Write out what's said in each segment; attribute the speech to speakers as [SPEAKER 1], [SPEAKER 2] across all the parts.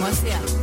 [SPEAKER 1] Moi, c'est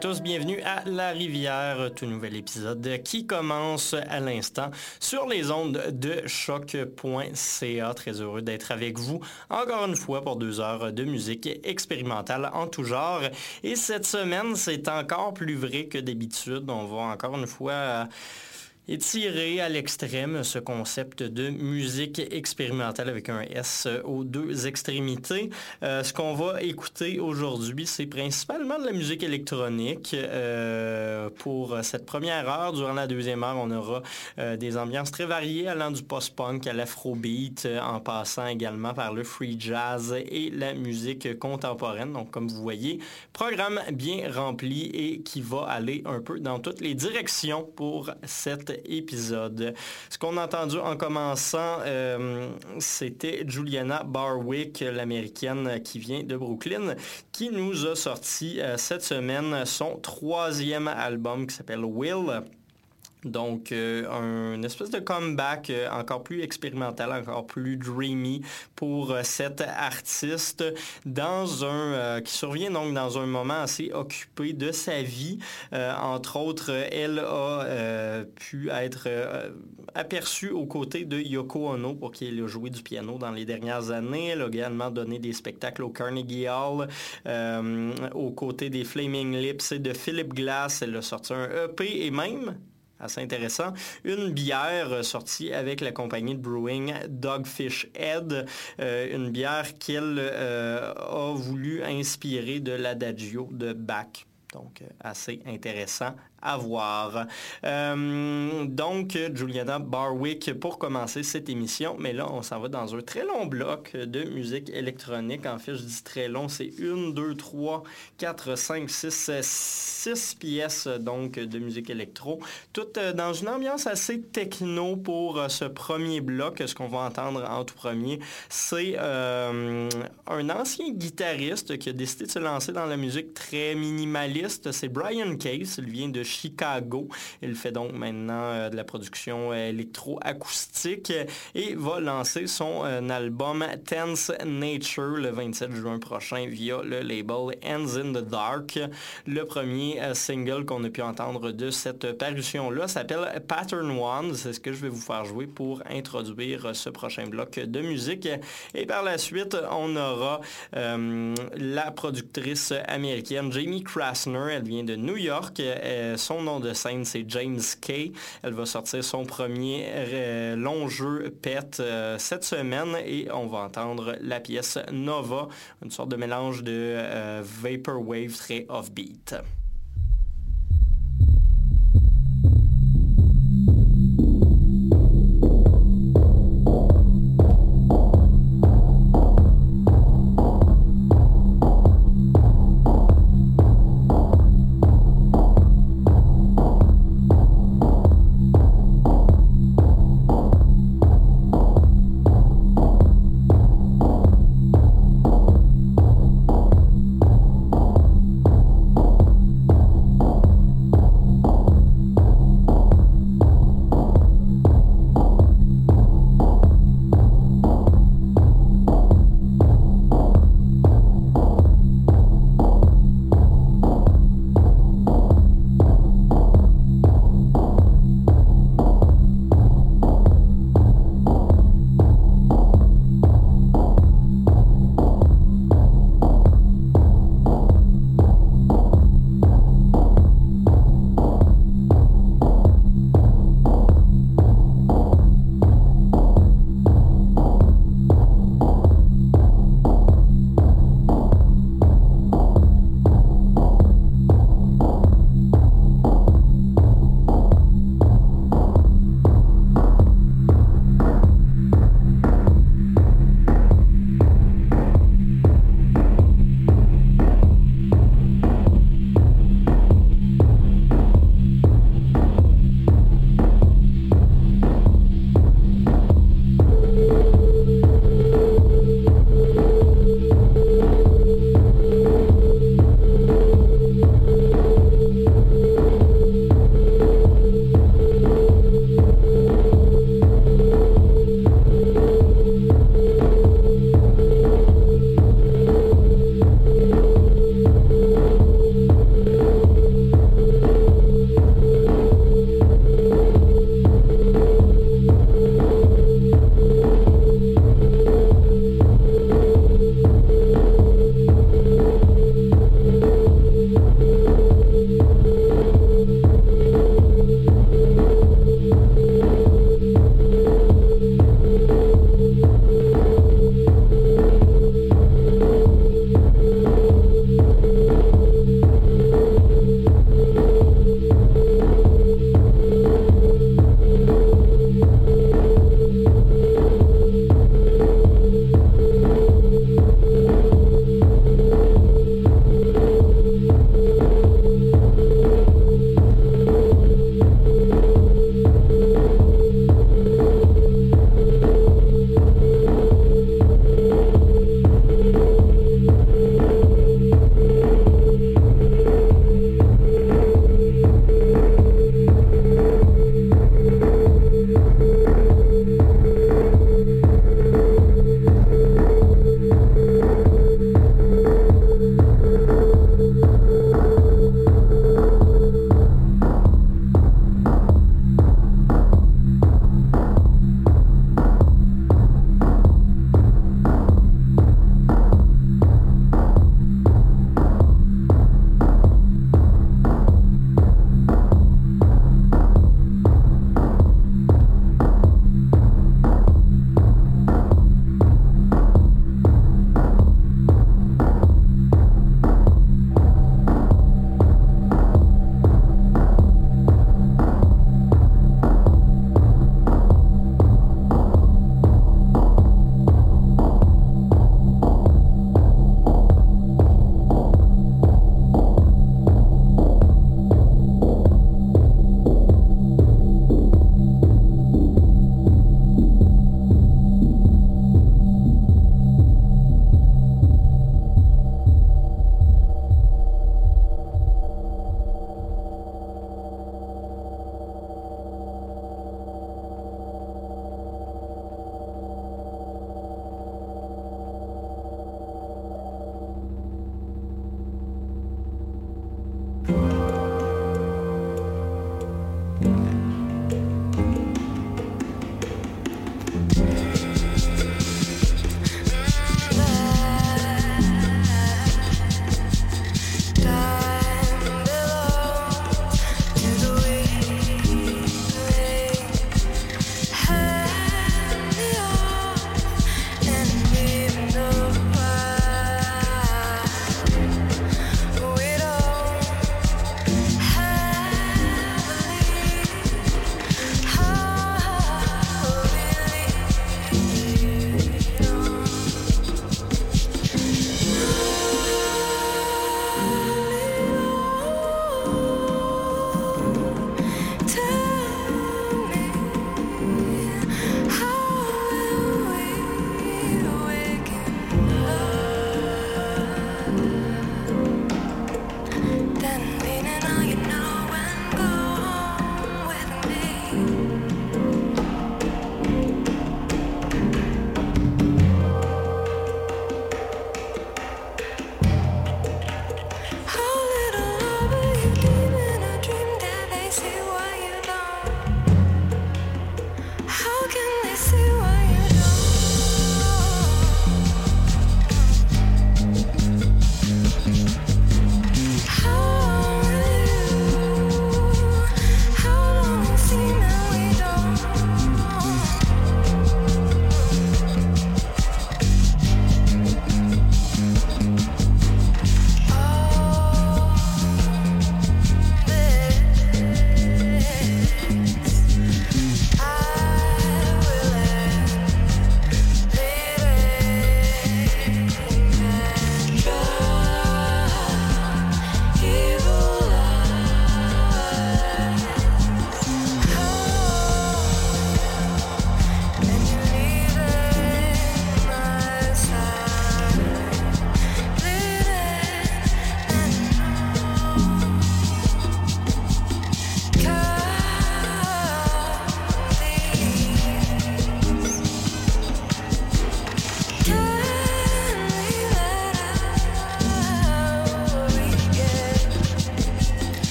[SPEAKER 2] tous, bienvenue à La Rivière, tout nouvel épisode qui commence à l'instant sur les ondes de choc.ca. Très heureux d'être avec vous encore une fois pour deux heures de musique expérimentale en tout genre. Et cette semaine, c'est encore plus vrai que d'habitude. On va encore une fois étirer à l'extrême ce concept de musique expérimentale avec un S aux deux extrémités. Euh, ce qu'on va écouter aujourd'hui, c'est principalement de la musique électronique. Euh, pour cette première heure, durant la deuxième heure, on aura euh, des ambiances très variées allant du post-punk à l'afrobeat, en passant également par le free jazz et la musique contemporaine. Donc, comme vous voyez, programme bien rempli et qui va aller un peu dans toutes les directions pour cette épisode. Ce qu'on a entendu en commençant, euh, c'était Juliana Barwick, l'américaine qui vient de Brooklyn, qui nous a sorti euh, cette semaine son troisième album qui s'appelle Will. Donc, euh, un espèce de comeback euh, encore plus expérimental, encore plus dreamy pour euh, cette artiste dans un qui survient donc dans un moment assez occupé de sa vie. entre autres, elle a pu être aperçue aux côtés de Yoko Ono pour qui elle a joué du piano dans les dernières années. Elle a également donné des spectacles au Carnegie Hall aux côtés des Flaming Lips et de Philip Glass. Elle a sorti un EP et même assez intéressant. Une bière sortie avec la compagnie de brewing Dogfish Head, euh, une bière qu'elle euh, a voulu inspirer de l'adagio de Bach. Donc, euh, assez intéressant voir. Euh, donc, Juliana Barwick pour commencer cette émission. Mais là, on s'en va dans un très long bloc de musique électronique. En fait, je dis très long, c'est une, deux, trois, quatre, cinq, six, six pièces donc de musique électro. Toutes euh, dans une ambiance assez techno pour euh, ce premier bloc. Ce qu'on va entendre en tout premier, c'est un ancien guitariste qui a décidé de se lancer dans la musique très minimaliste. C'est Brian Case. Il vient de Chicago. Il fait donc maintenant euh, de la production euh, électro-acoustique et va lancer son euh, album Tense Nature le 27 juin prochain via le label Ends in the Dark. Le premier single qu'on a pu entendre de cette parution-là s'appelle Pattern One. C'est ce que je vais vous faire jouer pour introduire ce prochain bloc de musique. Et par la suite, on aura la productrice américaine Jamie Krasner. Elle vient de New York. Son nom de scène, c'est James Kay. Elle va sortir son premier euh, long jeu PET euh, cette semaine et on va entendre la pièce Nova, une sorte de mélange de euh, Vaporwave très offbeat.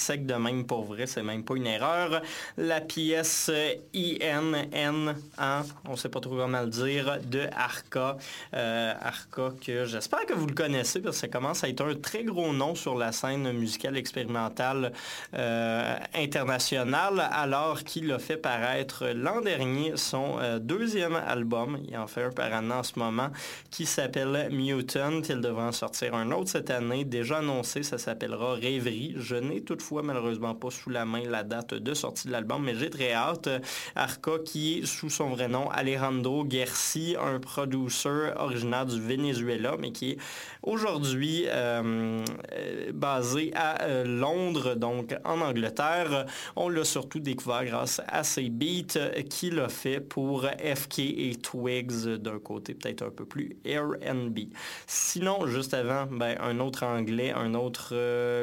[SPEAKER 2] Sec de même pour vrai, c'est même pas une erreur. La pièce INN, hein, on sait pas trop comment le dire, de Arca. Euh, Arca que j'espère que vous le connaissez parce que ça commence à être un très gros nom sur la scène musicale expérimentale euh, internationale alors qu'il a fait paraître l'an dernier son euh, deuxième album. Il en fait un par an en ce moment qui s'appelle Mutant. Il devrait en sortir un autre cette année. Déjà annoncé, ça s'appellera Rêverie. Je n'ai toutefois malheureusement pas sous la main la date de sortie de l'album, mais j'ai très hâte. Arca qui est sous son vrai nom Alejandro Gersi, un producer originaire du Venezuela, mais qui est aujourd'hui euh, euh, basé à euh, Londres, donc en Angleterre. On l'a surtout découvert grâce à ses beats qu'il a fait pour FK et Twigs d'un côté peut-être un peu plus R&B. Sinon, juste avant, ben, un autre anglais, un autre,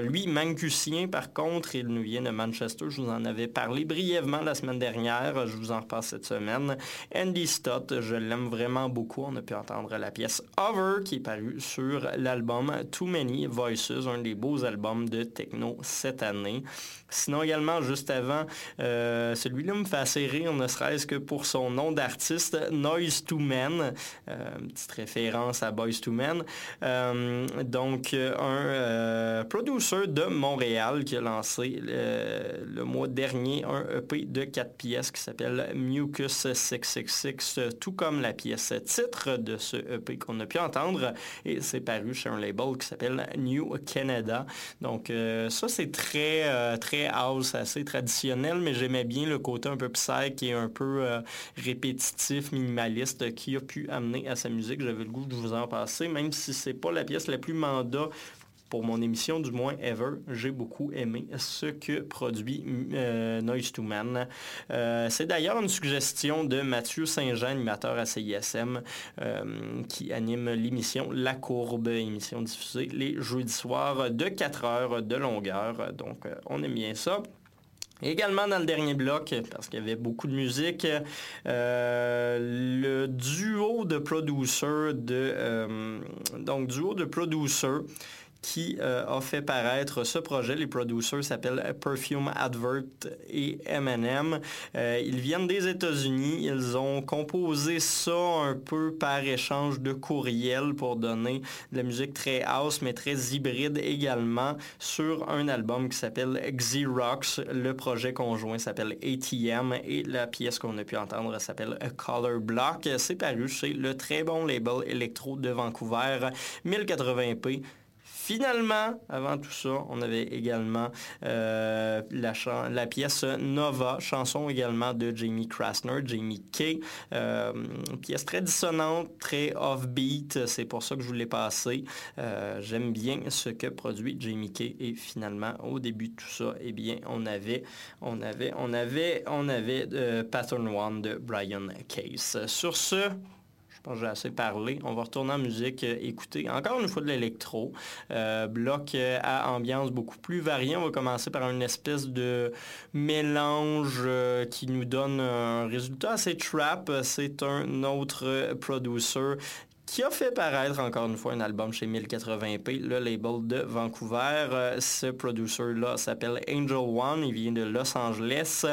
[SPEAKER 2] lui, mancusien par contre, il nous vient de Manchester. Je vous en avais parlé brièvement la semaine dernière. Je vous en repasse cette semaine. Andy Stott, je l'aime vraiment beaucoup. On a pu entendre la pièce Over qui est parue sur l'album Too Many Voices, un des beaux albums de techno cette année. Sinon également, juste avant, euh, celui-là me fait assez rire, ne serait-ce que pour son nom d'artiste, Noise to Men, euh, petite référence à Boys to Men. Euh, donc, un producer de Montréal qui a lancé le mois dernier un EP de quatre pièces qui s'appelle Mucus 666, tout comme la pièce titre de ce EP qu'on a pu entendre. Et c'est paru chez un label qui s'appelle New Canada. Donc, ça, c'est très, très house, assez traditionnel, mais j'aimais bien le côté un peu psy qui est un peu euh, répétitif, minimaliste, qui a pu amener à sa musique. J'avais le goût de vous en passer, même si c'est pas la pièce la plus mandat pour mon émission, du moins ever, j'ai beaucoup aimé ce que produit euh, Noise to Man. Euh, c'est d'ailleurs une suggestion de Mathieu Saint-Jean, animateur à CISM, qui anime l'émission La Courbe, émission diffusée les jeudis soirs de 4 heures de longueur. Donc, euh, on aime bien ça. Également dans le dernier bloc, parce qu'il y avait beaucoup de musique, le duo de producers de donc duo de producers qui euh, a fait paraître ce projet. Les producers s'appellent Perfume Advert et M&M. ils viennent des États-Unis. Ils ont composé ça un peu par échange de courriels pour donner de la musique très house, mais très hybride également sur un album qui s'appelle Xerox. Le projet conjoint s'appelle ATM et la pièce qu'on a pu entendre s'appelle A Color Block. C'est paru chez le très bon label électro de Vancouver, 1080p. Finalement, avant tout ça, on avait également euh, la, pièce Nova, chanson également de Jamie Krasner, Jamie K. Euh, pièce très dissonante, très off-beat, c'est pour ça que je vous l'ai passé. Euh, j'aime bien ce que produit Jamie K. Et finalement, au début de tout ça, eh bien, on avait, on avait, on avait, on avait Pattern One de Brian Case. Sur ce, j'ai assez parlé. On va retourner en musique, euh, écouter encore une fois de l'électro. Euh, bloc euh, à ambiance beaucoup plus variée. On va commencer par une espèce de mélange qui nous donne un résultat assez trap. C'est un autre producer qui a fait paraître encore une fois un album chez 1080p, le label de Vancouver. Euh, ce producer-là s'appelle Angel One, il vient de Los Angeles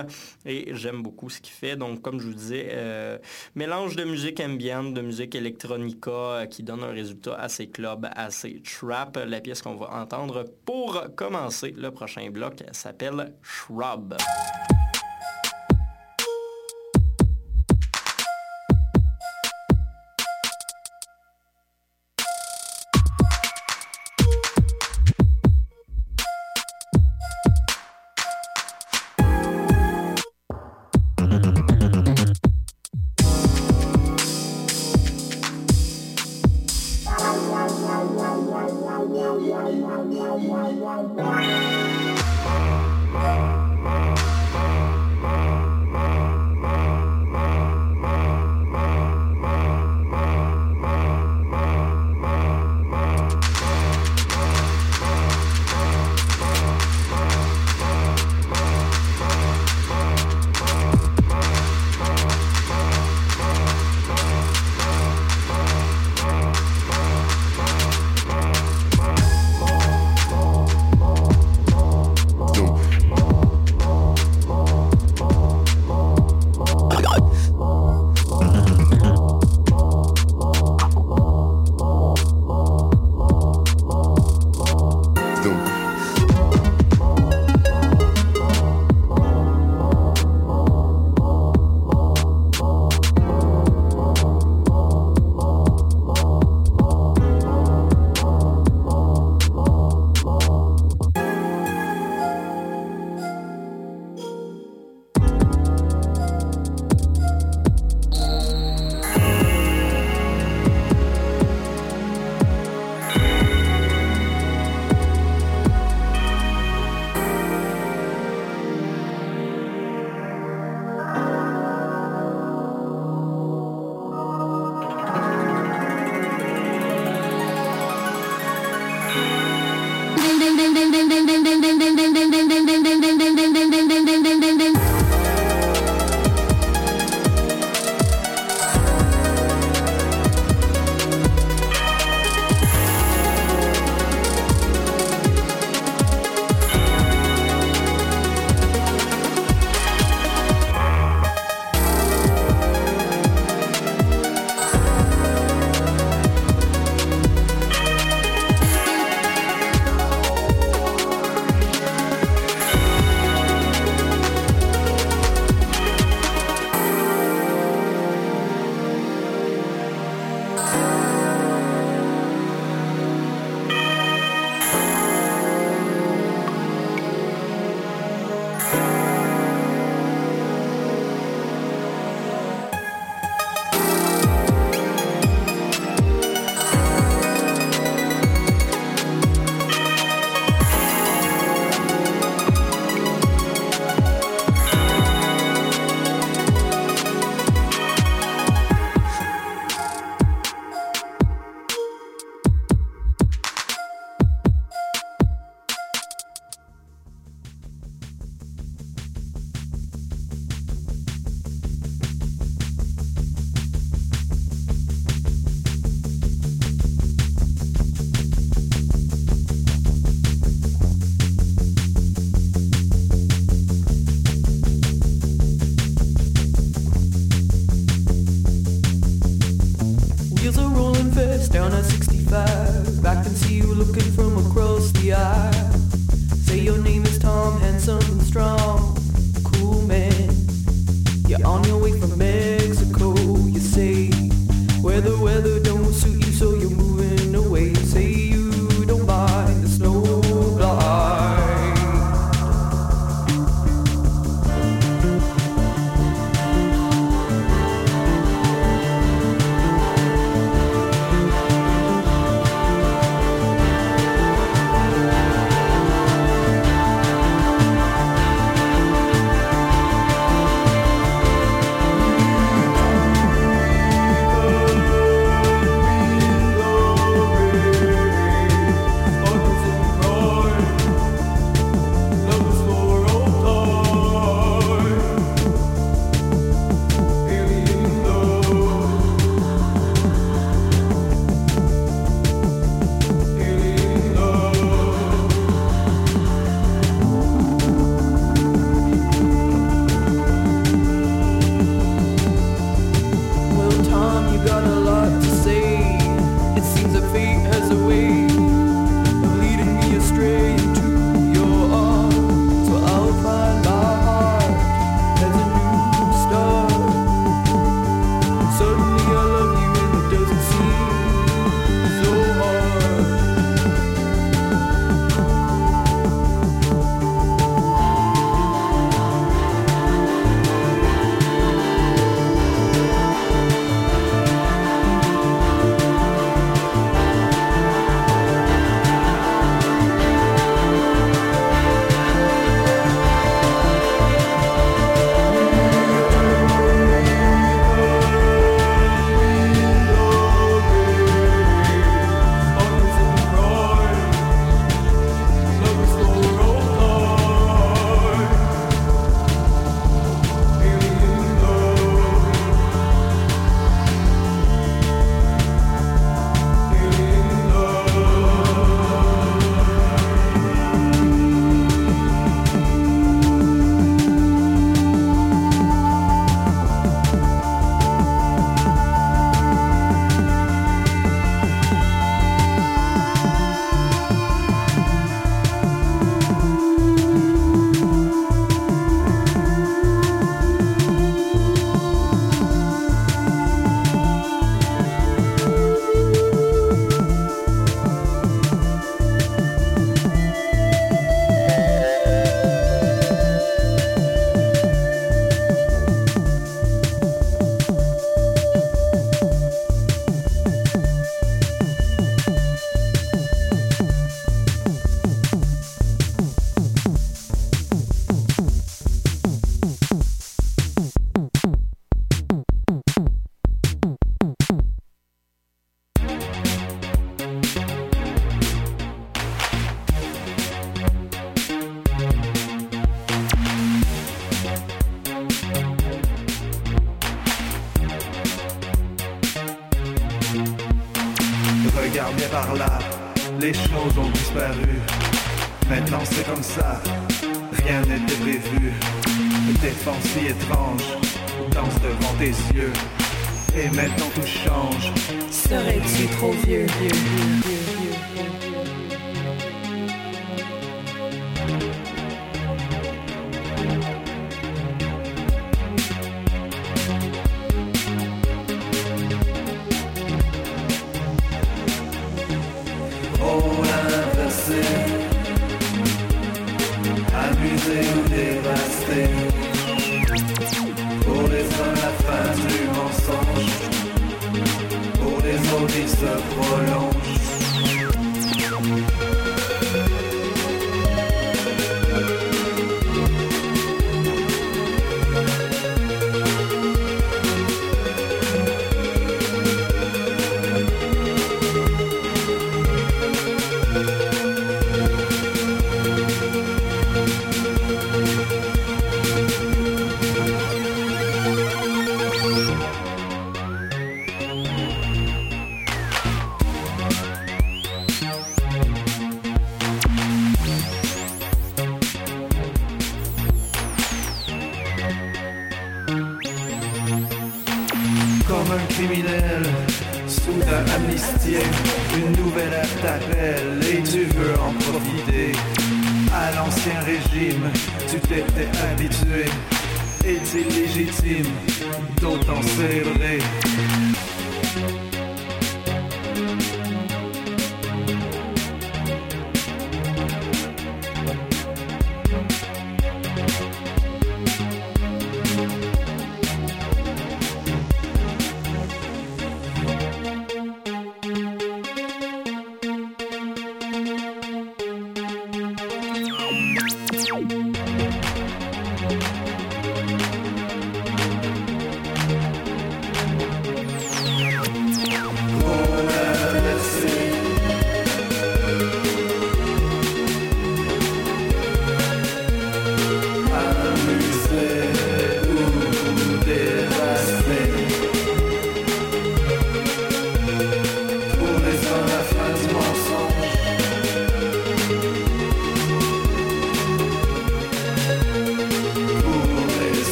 [SPEAKER 2] et j'aime beaucoup ce qu'il fait. Donc, comme je vous disais, euh, mélange de musique ambiante, de musique electronica euh, qui donne un résultat assez club, assez trap. La pièce qu'on va entendre pour commencer le prochain bloc s'appelle Shrub.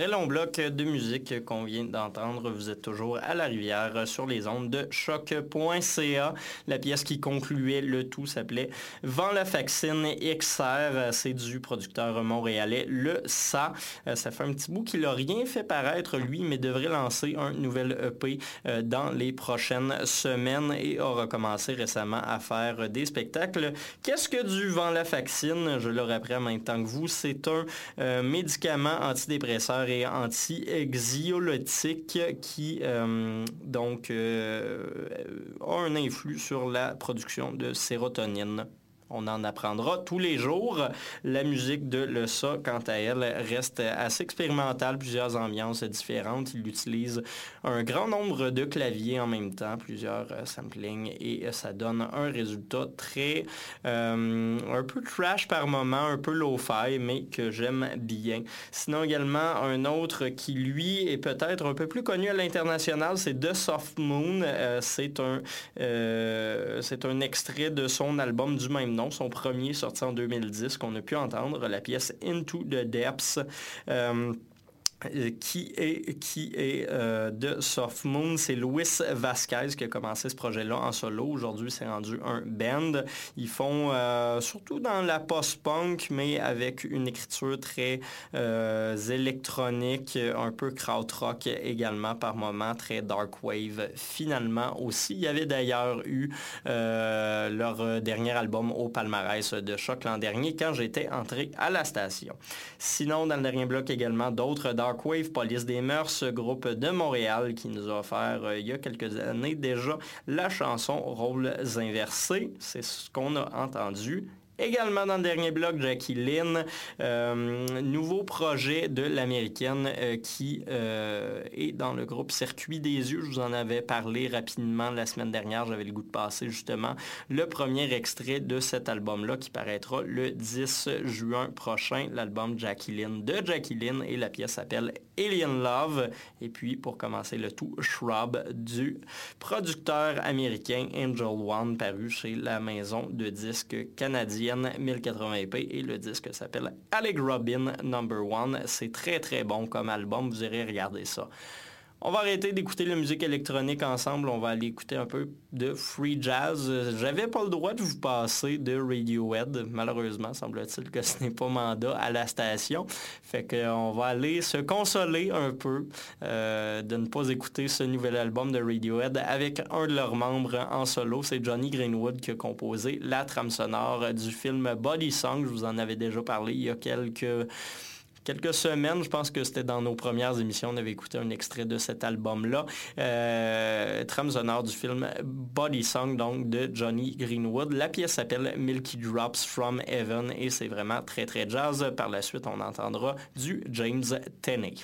[SPEAKER 2] Très long bloc de musique qu'on vient d'entendre. Vous êtes toujours à la rivière sur les ondes de choc.ca. La pièce qui concluait le tout s'appelait Vent la vaccine XR. C'est du producteur montréalais Le Sa. Euh, ça fait un petit bout qu'il n'a rien fait paraître, lui, mais devrait lancer un nouvel EP euh, dans les prochaines semaines et aura commencé récemment à faire des spectacles. Qu'est-ce que du Vent la vaccine? Je le rappelle en même temps que vous. C'est un euh, médicament antidépresseur et anti-exiolytique qui donc a un influx sur la production de sérotonine. On en apprendra tous les jours. La musique de Le quant à elle, reste assez expérimentale, plusieurs ambiances différentes. Il utilise un grand nombre de claviers en même temps, plusieurs euh, samplings, et ça donne un résultat très, euh, un peu trash par moment, un peu low-fi, mais que j'aime bien. Sinon également, un autre qui, lui, est peut-être un peu plus connu à l'international, c'est The Soft Moon. Euh, c'est un, c'est un extrait de son album du même nom son premier sorti en 2010 qu'on a pu entendre, la pièce Into the Depths. Euh, qui est, qui est euh, de Soft Moon. C'est Luis Vasquez qui a commencé ce projet-là en solo. Aujourd'hui, c'est rendu un band. Ils font euh, surtout dans la post-punk, mais avec une écriture très électronique, un peu krautrock également par moments, très dark wave finalement aussi. Il y avait d'ailleurs eu leur dernier album au palmarès de choc l'an dernier quand j'étais entré à la station. Sinon, dans le dernier bloc également, d'autres dark Wave Police des Mœurs, groupe de Montréal qui nous a offert euh, il y a quelques années déjà la chanson Rôles inversés. C'est ce qu'on a entendu. Également dans le dernier bloc, Jackie Lynn, euh, nouveau projet de l'américaine euh, qui euh, est dans le groupe Circuit des yeux. Je vous en avais parlé rapidement la semaine dernière. J'avais le goût de passer justement le premier extrait de cet album-là qui paraîtra le 10 juin prochain, l'album Jackie Lynn de Jackie Lynn et la pièce s'appelle Alien Love. Et puis pour commencer le tout, Shrub du producteur américain Angel One paru chez la maison de disques canadienne 1080p et le disque s'appelle Alec Robin Number One. C'est très très bon comme album, vous irez regarder ça. On va arrêter d'écouter la musique électronique ensemble. On va aller écouter un peu de free jazz. J'avais pas le droit de vous passer de Radiohead. Malheureusement, semble-t-il que ce n'est pas mandat à la station. Fait qu'on va aller se consoler un peu euh, de ne pas écouter ce nouvel album de Radiohead avec un de leurs membres en solo. C'est Johnny Greenwood qui a composé la trame sonore du film Body Song. Je vous en avais déjà parlé il y a quelques quelques semaines, je pense que c'était dans nos premières émissions, on avait écouté un extrait de cet album-là. Euh, trame sonore du film Body Song, donc de Johnny Greenwood. La pièce s'appelle Milky Drops from Heaven et c'est vraiment très très jazz. Par la suite, on entendra du James Tenney.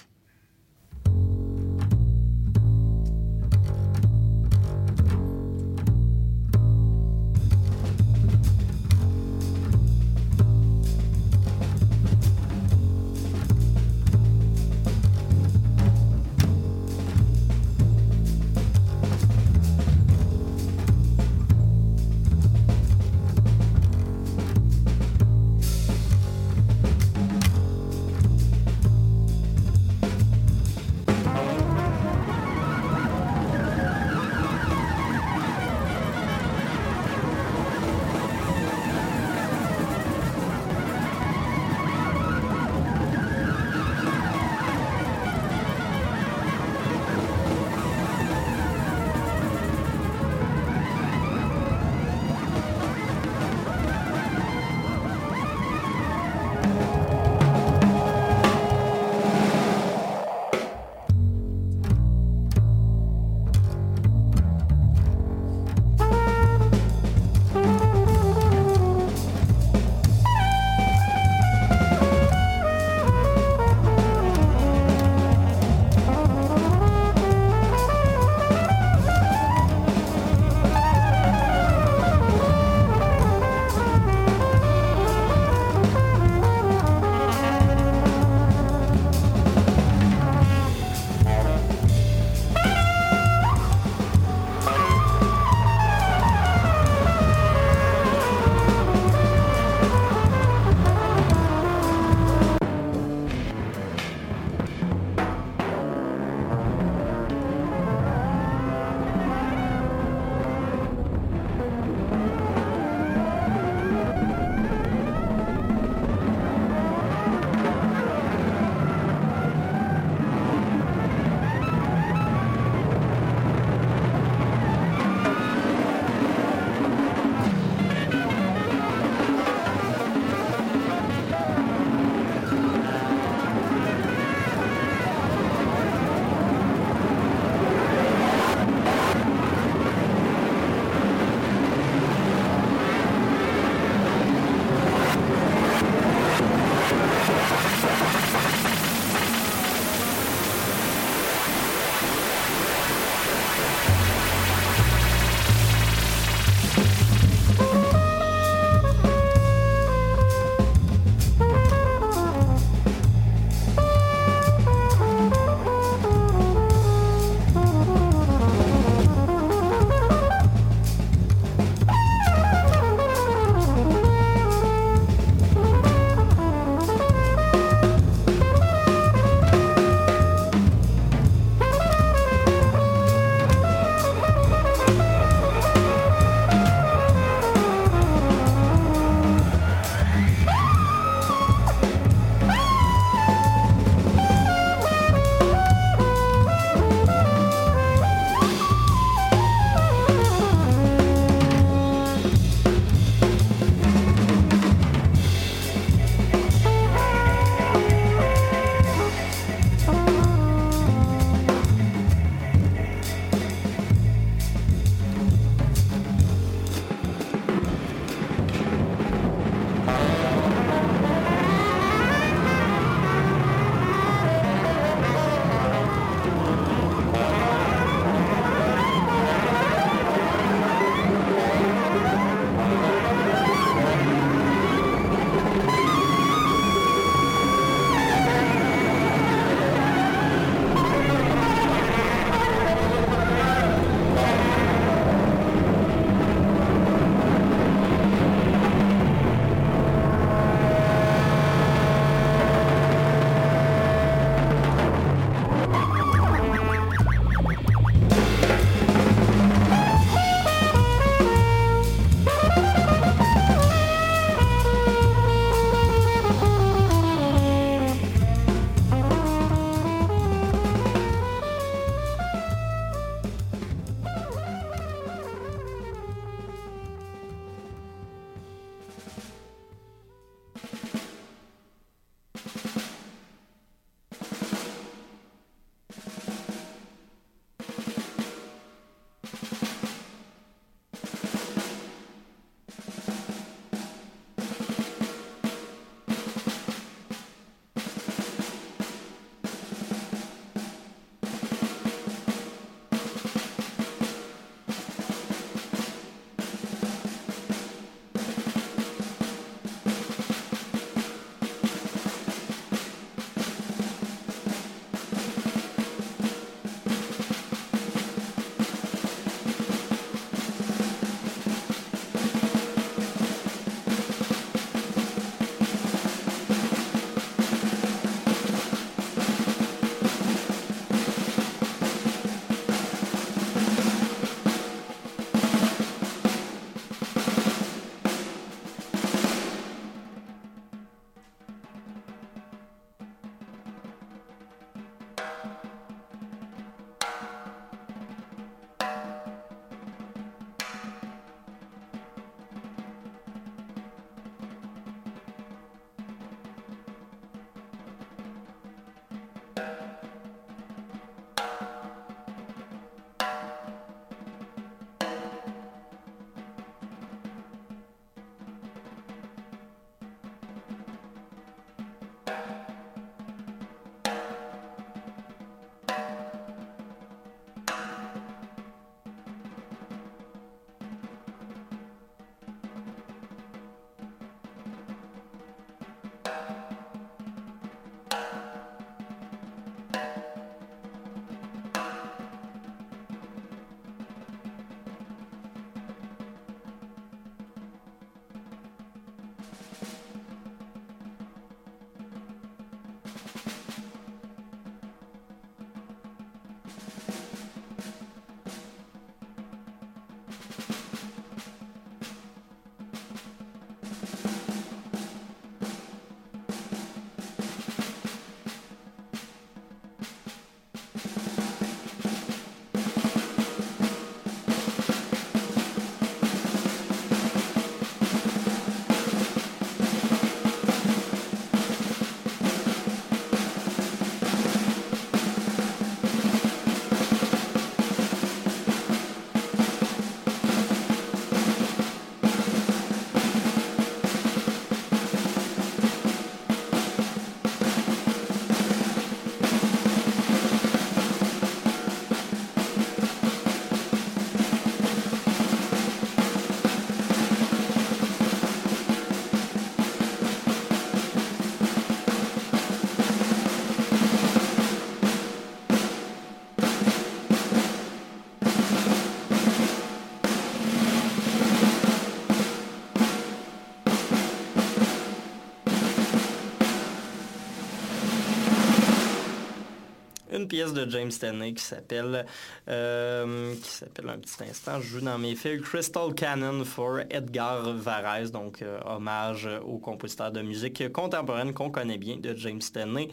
[SPEAKER 2] Pièce de James Stanley qui s'appelle, euh, qui s'appelle un petit instant, je joue dans mes fils, Crystal Cannon for Edgar Varese, donc euh, hommage au compositeur de musique contemporaine qu'on connaît bien de James Stanley.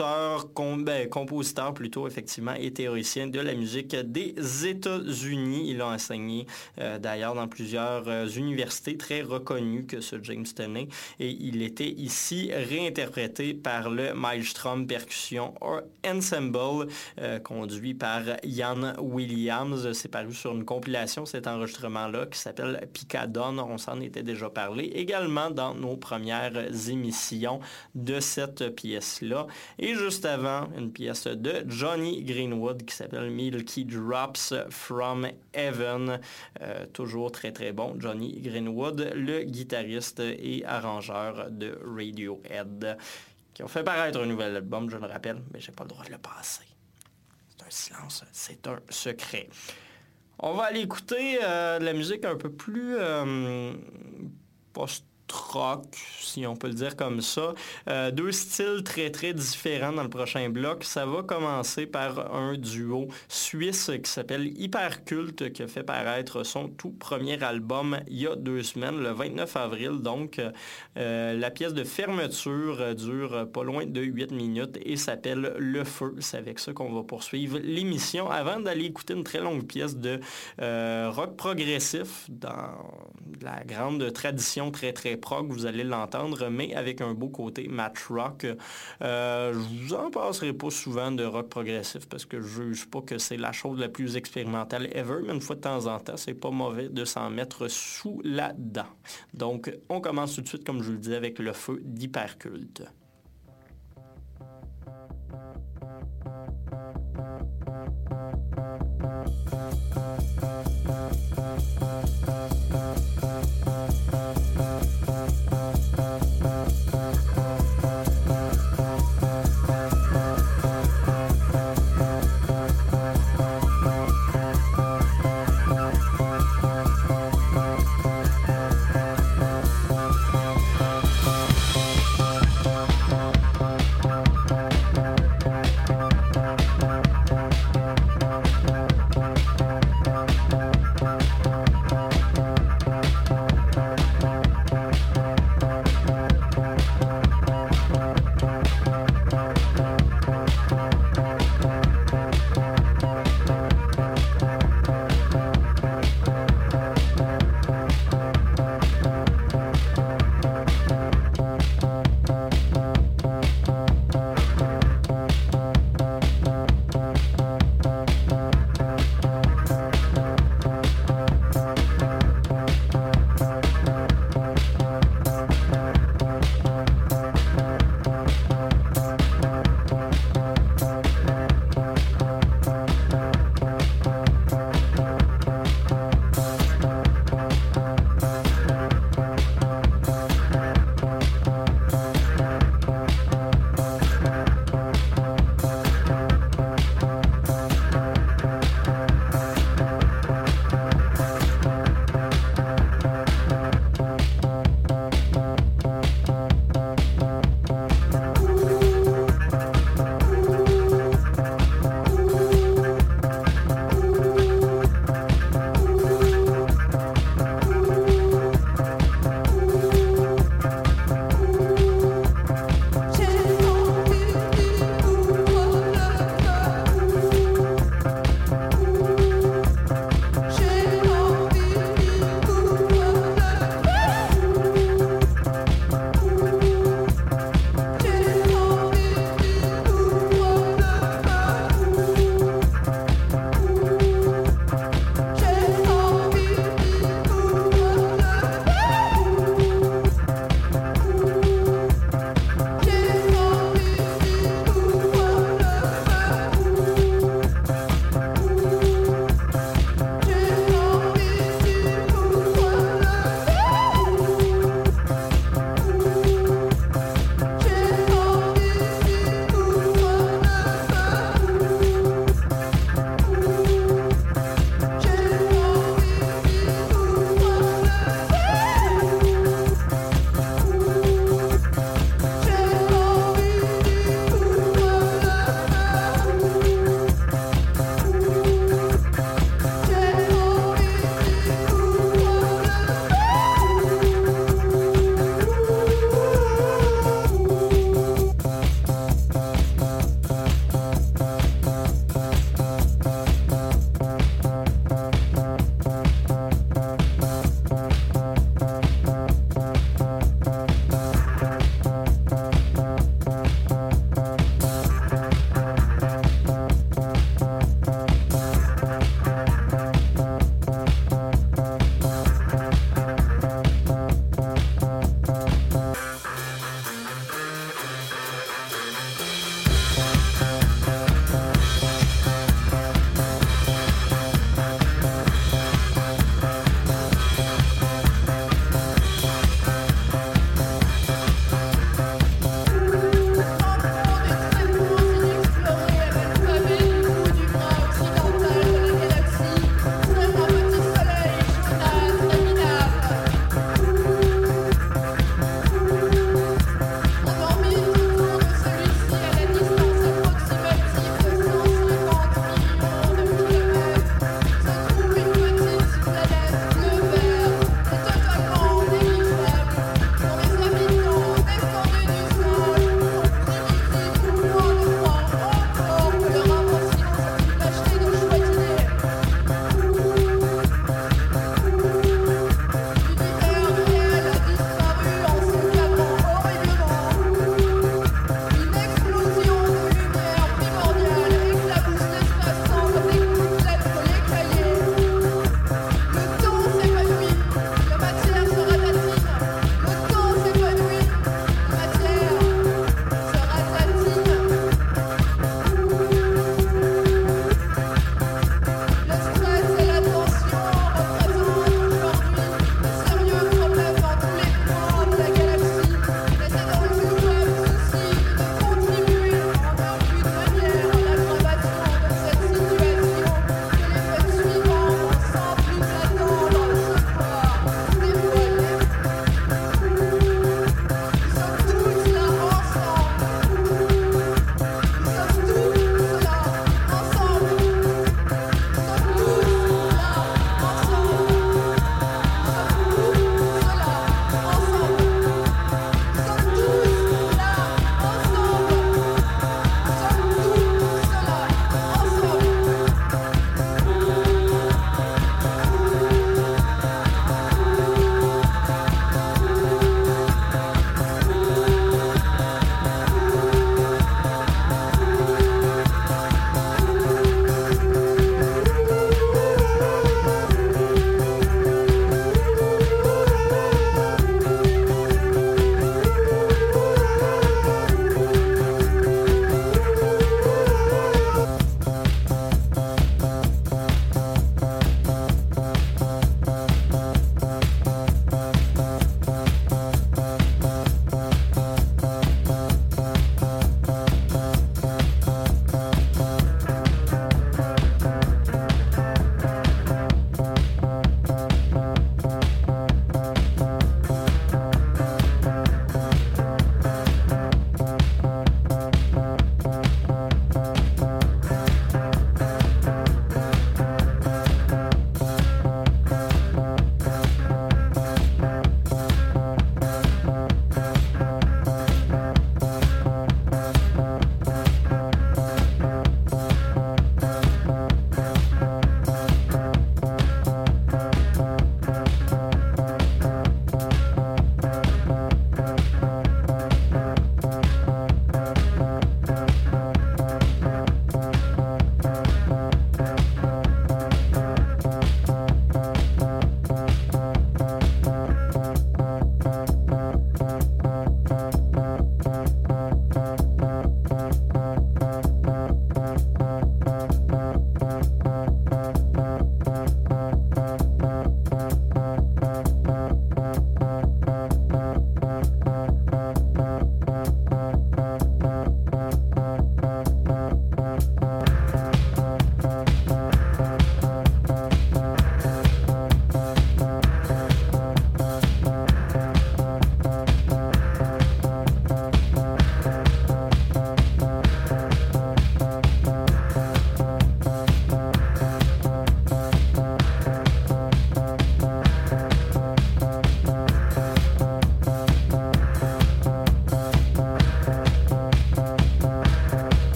[SPEAKER 2] Euh, auteur, com- ben, compositeur plutôt, effectivement, et théoricien de la musique des États-Unis. Il a enseigné euh, d'ailleurs dans plusieurs euh, universités très reconnues que ce James Stanley. Et il était ici réinterprété par le Maelstrom Percussion Ensemble, euh, conduit par Ian Williams. C'est paru sur une compilation, cet enregistrement-là, qui s'appelle Picadon. On s'en était déjà parlé également dans nos premières émissions de cette pièce-là. Et juste avant, une pièce de Johnny Greenwood qui s'appelle Milky Drops from Heaven. Euh, toujours très très bon. Johnny Greenwood, le guitariste et arrangeur de Radiohead, qui ont fait paraître un nouvel album, je le rappelle, mais j'ai pas le droit de le passer. C'est un silence, c'est un secret. On va aller écouter euh, de la musique un peu plus euh, post rock, si on peut le dire comme ça. Euh, deux styles très très différents dans le prochain bloc. Ça va commencer par un duo suisse qui s'appelle Hyperculte qui a fait paraître son tout premier album il y a deux semaines, le 29 avril. Donc euh, la pièce de fermeture dure pas loin de 8 minutes et s'appelle Le Feu. C'est avec ça qu'on va poursuivre l'émission avant d'aller écouter une très longue pièce de euh, rock progressif dans la grande tradition très très prog, vous allez l'entendre, mais avec un beau côté match rock. Euh, je vous en passerai pas souvent de rock progressif parce que je juge pas que c'est la chose la plus expérimentale ever, mais une fois de temps en temps, c'est pas mauvais de s'en mettre sous la dent. Donc, on commence tout de suite, comme je le disais, avec le feu d'hyperculte.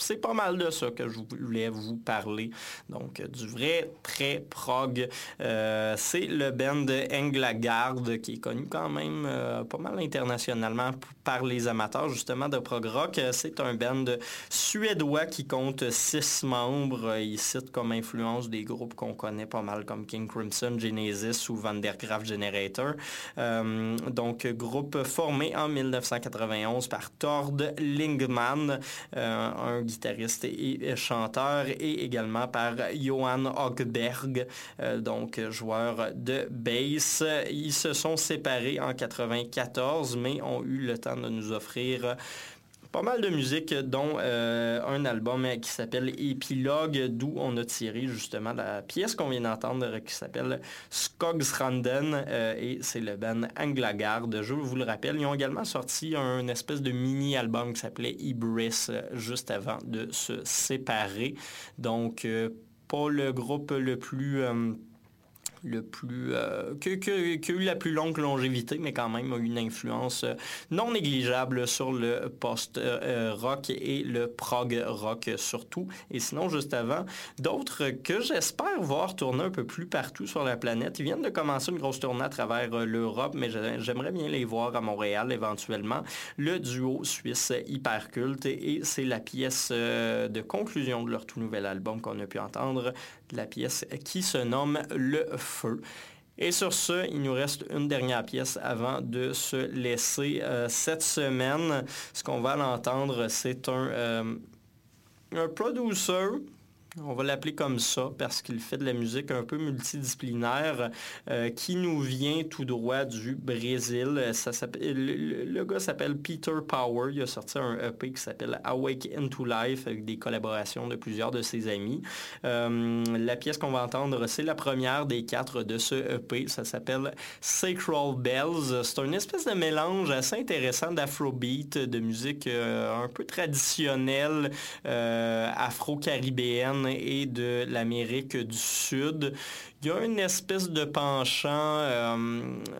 [SPEAKER 2] C'est pas mal de ça que je voulais vous parler. Donc, du vrai très prog. Euh, c'est le band Englagard qui est connu quand même euh, pas mal internationalement par les amateurs justement de prog rock. C'est un band suédois qui compte six membres. Il cite comme influence des groupes qu'on connaît pas mal comme King Crimson, Genesis ou Vandergraaf Generator. Euh, donc, groupe formé en 1991 par Tord Lingman, un guitariste et chanteur, et également par Johan Hogberg, euh, donc joueur de bass. Ils se sont séparés en 94, mais ont eu le temps de nous offrir pas mal de musique, dont euh, un album qui s'appelle Épilogue, d'où on a tiré justement la pièce qu'on vient d'entendre qui s'appelle Skogsranden, euh, et c'est le band Anglagard. Je vous le rappelle, ils ont également sorti un espèce de mini-album qui s'appelait Ibris euh, juste avant de se séparer. Donc, pas le groupe le plus... le plus euh, qui a eu la plus longue longévité, mais quand même a eu une influence euh, non négligeable sur le post-rock et le prog rock surtout. Et sinon, juste avant, d'autres que j'espère voir tourner un peu plus partout sur la planète. Ils viennent de commencer une grosse tournée à travers euh, l'Europe, mais j'ai- j'aimerais bien les voir à Montréal éventuellement. Le duo suisse Hyperculte et c'est la pièce euh, de conclusion de leur tout nouvel album qu'on a pu entendre, la pièce qui se nomme Le Feu. Et sur ce, il nous reste une dernière pièce avant de se laisser euh, cette semaine. Ce qu'on va l'entendre, c'est un, euh, un. On va l'appeler comme ça parce qu'il fait de la musique un peu multidisciplinaire euh, qui nous vient tout droit du Brésil. S'appelle- le, gars s'appelle Peter Power. Il a sorti un EP qui s'appelle Awake into Life avec des collaborations de plusieurs de ses amis. Euh, la pièce qu'on va entendre, c'est la première des quatre de ce EP. Ça s'appelle Sacral Bells. C'est une espèce de mélange assez intéressant d'afrobeat, de musique euh, un peu traditionnelle, euh, afro-caribéenne et de l'Amérique du Sud. Il y a une espèce de penchant euh,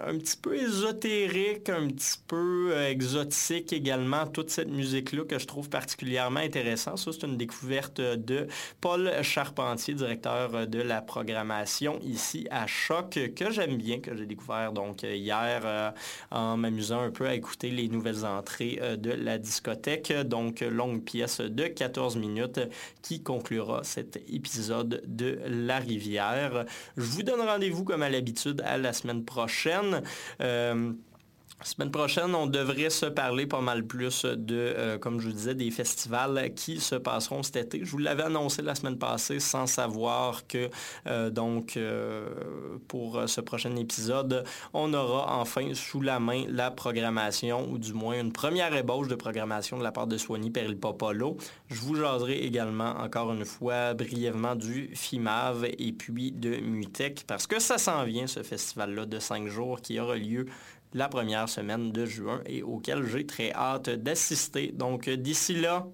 [SPEAKER 2] un petit peu ésotérique, un petit peu euh, exotique également, toute cette musique-là que je trouve particulièrement intéressante. Ça, c'est une découverte de Paul Charpentier, directeur de la programmation ici à Choc, que j'aime bien, que j'ai découvert donc hier euh, en m'amusant un peu à écouter les nouvelles entrées euh, de la discothèque. Donc, longue pièce de 14 minutes qui conclura cet épisode de La Rivière. Je vous donne rendez-vous comme à l'habitude à la semaine prochaine. Euh, Semaine prochaine, on devrait se parler pas mal plus de, euh, comme je vous disais, des festivals qui se passeront cet été. Je vous l'avais annoncé la semaine passée sans savoir que, euh, donc, euh, pour ce prochain épisode, on aura enfin sous la main la programmation, ou du moins une première ébauche de programmation de la part de Swanee Peril Popolo. Je vous jaserai également, encore une fois, brièvement du FIMAV et puis de Mutec, parce que ça s'en vient, ce festival-là de cinq jours qui aura lieu la première semaine de juin et auquel j'ai très hâte d'assister. Donc d'ici là,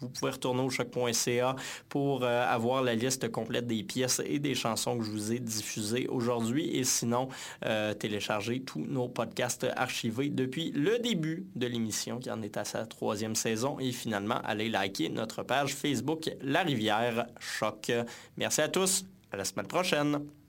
[SPEAKER 2] vous pouvez retourner au choc.ca pour euh, avoir la liste complète des pièces et des chansons que je vous ai diffusées aujourd'hui et sinon euh, télécharger tous nos podcasts archivés depuis le début de l'émission qui en est à sa troisième saison et finalement aller liker notre page Facebook La Rivière Choc. Merci à tous, à la semaine prochaine.